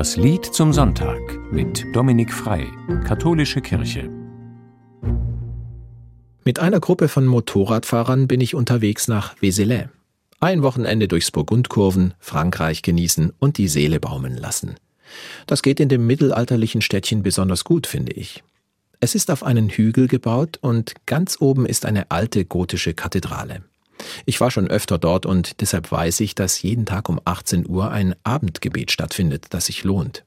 Das Lied zum Sonntag mit Dominik Frei, Katholische Kirche. Mit einer Gruppe von Motorradfahrern bin ich unterwegs nach Vézelay. Ein Wochenende durchs Burgundkurven, Frankreich genießen und die Seele baumeln lassen. Das geht in dem mittelalterlichen Städtchen besonders gut, finde ich. Es ist auf einen Hügel gebaut und ganz oben ist eine alte gotische Kathedrale. Ich war schon öfter dort und deshalb weiß ich, dass jeden Tag um 18 Uhr ein Abendgebet stattfindet, das sich lohnt.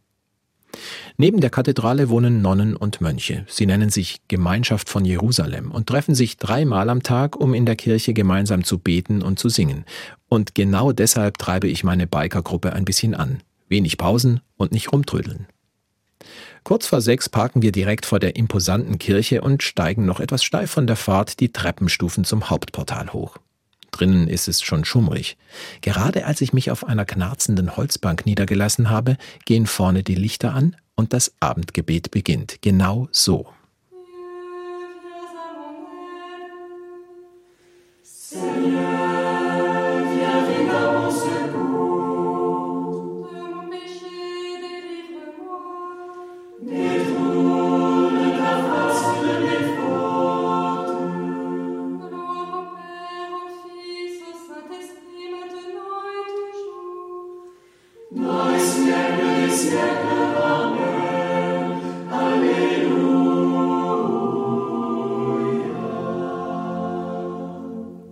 Neben der Kathedrale wohnen Nonnen und Mönche. Sie nennen sich Gemeinschaft von Jerusalem und treffen sich dreimal am Tag, um in der Kirche gemeinsam zu beten und zu singen. Und genau deshalb treibe ich meine Bikergruppe ein bisschen an. Wenig Pausen und nicht rumtrödeln. Kurz vor sechs parken wir direkt vor der imposanten Kirche und steigen noch etwas steif von der Fahrt die Treppenstufen zum Hauptportal hoch. Drinnen ist es schon schummrig. Gerade als ich mich auf einer knarzenden Holzbank niedergelassen habe, gehen vorne die Lichter an und das Abendgebet beginnt. Genau so.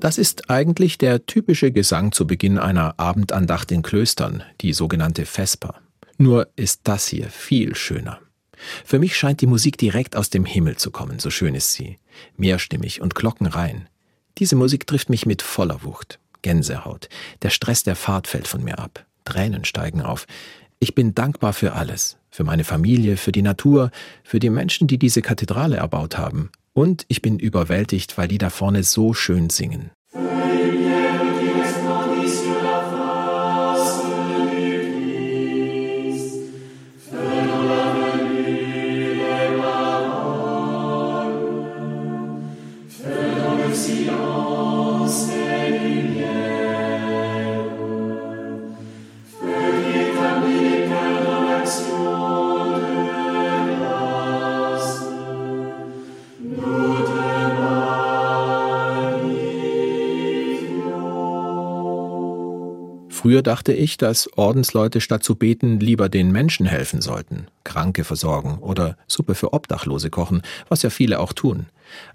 Das ist eigentlich der typische Gesang zu Beginn einer Abendandacht in Klöstern, die sogenannte Vesper. Nur ist das hier viel schöner. Für mich scheint die Musik direkt aus dem Himmel zu kommen, so schön ist sie. Mehrstimmig und glockenrein. Diese Musik trifft mich mit voller Wucht. Gänsehaut. Der Stress der Fahrt fällt von mir ab. Tränen steigen auf. Ich bin dankbar für alles. Für meine Familie, für die Natur, für die Menschen, die diese Kathedrale erbaut haben. Und ich bin überwältigt, weil die da vorne so schön singen. Früher dachte ich, dass Ordensleute statt zu beten lieber den Menschen helfen sollten, Kranke versorgen oder Suppe für Obdachlose kochen, was ja viele auch tun.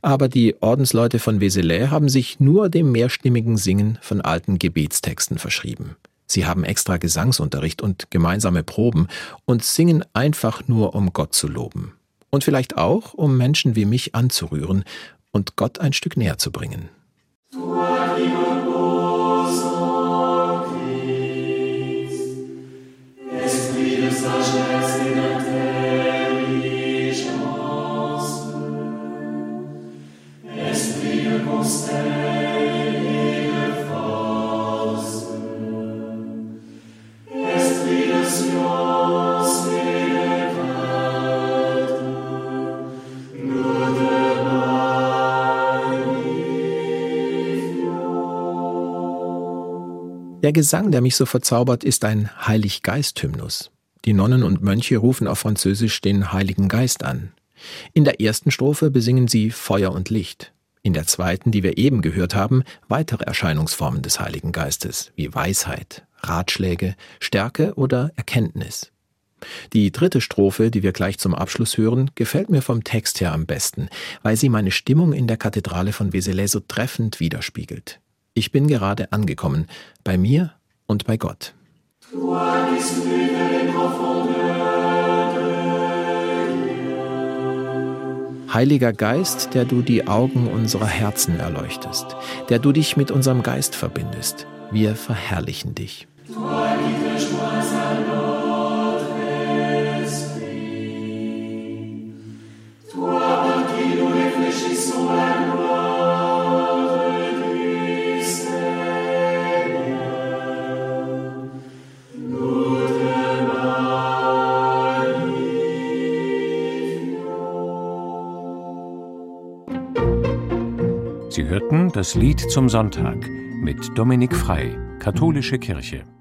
Aber die Ordensleute von Vézelay haben sich nur dem mehrstimmigen Singen von alten Gebetstexten verschrieben. Sie haben extra Gesangsunterricht und gemeinsame Proben und singen einfach nur, um Gott zu loben. Und vielleicht auch, um Menschen wie mich anzurühren und Gott ein Stück näher zu bringen. Der Gesang, der mich so verzaubert, ist ein Heiliggeist-Hymnus. Die Nonnen und Mönche rufen auf Französisch den Heiligen Geist an. In der ersten Strophe besingen sie Feuer und Licht. In der zweiten, die wir eben gehört haben, weitere Erscheinungsformen des Heiligen Geistes, wie Weisheit, Ratschläge, Stärke oder Erkenntnis. Die dritte Strophe, die wir gleich zum Abschluss hören, gefällt mir vom Text her am besten, weil sie meine Stimmung in der Kathedrale von Vézelay so treffend widerspiegelt. Ich bin gerade angekommen, bei mir und bei Gott. Heiliger Geist, der du die Augen unserer Herzen erleuchtest, der du dich mit unserem Geist verbindest, wir verherrlichen dich. Sie hörten das Lied zum Sonntag mit Dominik Frei, Katholische Kirche.